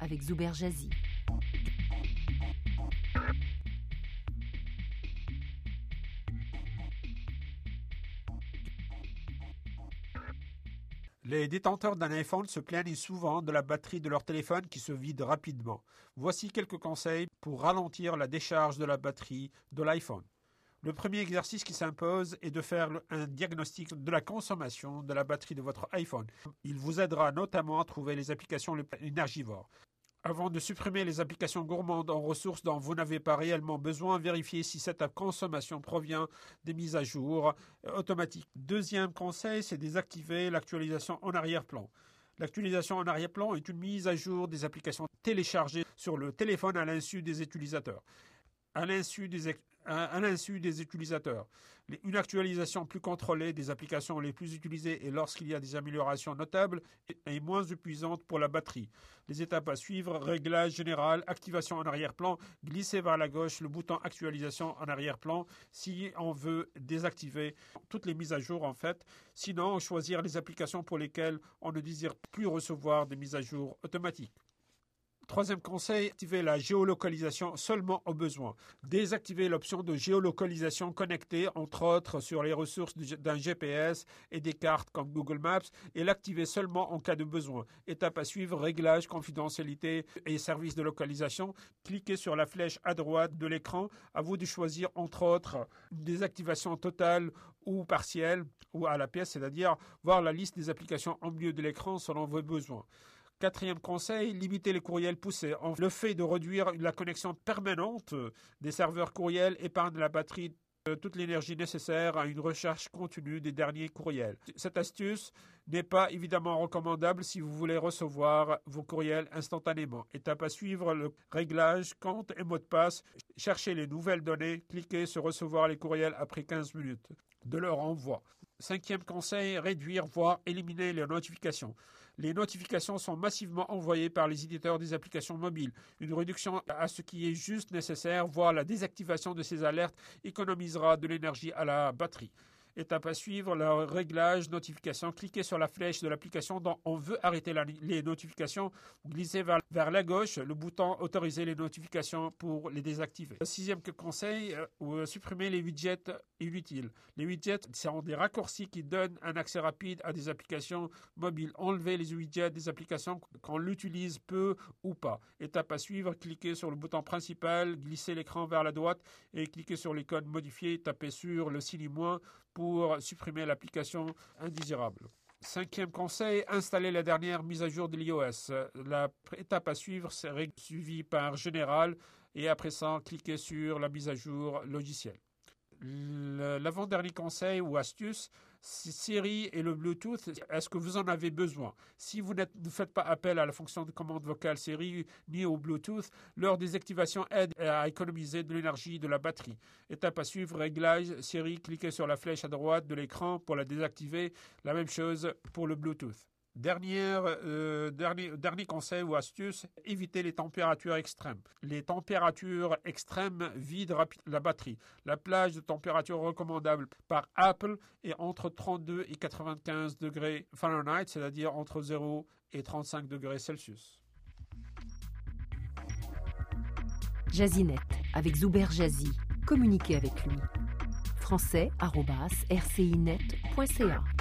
Avec Zuber Jazzy. Les détenteurs d'un iPhone se plaignent souvent de la batterie de leur téléphone qui se vide rapidement. Voici quelques conseils pour ralentir la décharge de la batterie de l'iPhone. Le premier exercice qui s'impose est de faire un diagnostic de la consommation de la batterie de votre iPhone. Il vous aidera notamment à trouver les applications énergivores. Avant de supprimer les applications gourmandes en ressources dont vous n'avez pas réellement besoin, vérifiez si cette consommation provient des mises à jour automatiques. Deuxième conseil, c'est désactiver l'actualisation en arrière-plan. L'actualisation en arrière-plan est une mise à jour des applications téléchargées sur le téléphone à l'insu des utilisateurs à l'insu des, à, l'insu des utilisateurs. Une actualisation plus contrôlée des applications les plus utilisées et lorsqu'il y a des améliorations notables est moins épuisante pour la batterie. Les étapes à suivre, réglage général, activation en arrière-plan, glisser vers la gauche le bouton actualisation en arrière-plan si on veut désactiver toutes les mises à jour en fait. Sinon, choisir les applications pour lesquelles on ne désire plus recevoir des mises à jour automatiques. Troisième conseil, activer la géolocalisation seulement au besoin. Désactiver l'option de géolocalisation connectée, entre autres, sur les ressources d'un GPS et des cartes comme Google Maps et l'activer seulement en cas de besoin. Étape à suivre, réglage, confidentialité et services de localisation. Cliquez sur la flèche à droite de l'écran. À vous de choisir, entre autres, une désactivation totale ou partielle ou à la pièce, c'est-à-dire voir la liste des applications en milieu de l'écran selon vos besoins. Quatrième conseil, limiter les courriels poussés. Le fait de réduire la connexion permanente des serveurs courriels épargne la batterie toute l'énergie nécessaire à une recherche continue des derniers courriels. Cette astuce n'est pas évidemment recommandable si vous voulez recevoir vos courriels instantanément. Étape à suivre, le réglage, compte et mot de passe. Cherchez les nouvelles données, cliquez sur recevoir les courriels après 15 minutes de leur envoi. Cinquième conseil, réduire, voire éliminer les notifications. Les notifications sont massivement envoyées par les éditeurs des applications mobiles. Une réduction à ce qui est juste nécessaire, voire la désactivation de ces alertes, économisera de l'énergie à la batterie. Étape à suivre, le réglage, notification. Cliquez sur la flèche de l'application dont on veut arrêter les notifications. Glissez vers, la gauche le bouton autoriser les notifications pour les désactiver. Sixième conseil, euh, supprimer les widgets inutiles. Les widgets sont des raccourcis qui donnent un accès rapide à des applications mobiles. Enlevez les widgets des applications qu'on l'utilise peu ou pas. Étape à suivre, cliquez sur le bouton principal, glissez l'écran vers la droite et cliquez sur l'icône modifiée, tapez sur le signe moins pour pour supprimer l'application indésirable. Cinquième conseil, installer la dernière mise à jour de l'iOS. La étape à suivre serait suivie par Général et après ça, cliquez sur la mise à jour logicielle. L'avant-dernier conseil ou astuce, Siri et le Bluetooth, est-ce que vous en avez besoin? Si vous ne faites pas appel à la fonction de commande vocale Siri ni au Bluetooth, leur désactivation aide à économiser de l'énergie de la batterie. Étape à suivre, réglage, Siri, cliquez sur la flèche à droite de l'écran pour la désactiver. La même chose pour le Bluetooth. Euh, dernier, conseil ou astuce, éviter les températures extrêmes. Les températures extrêmes vident la batterie. La plage de température recommandable par Apple est entre 32 et 95 degrés Fahrenheit, c'est-à-dire entre 0 et 35 degrés Celsius. Jazinet avec Zuber Jazzy. Communiquez avec lui. français.rcinet.ca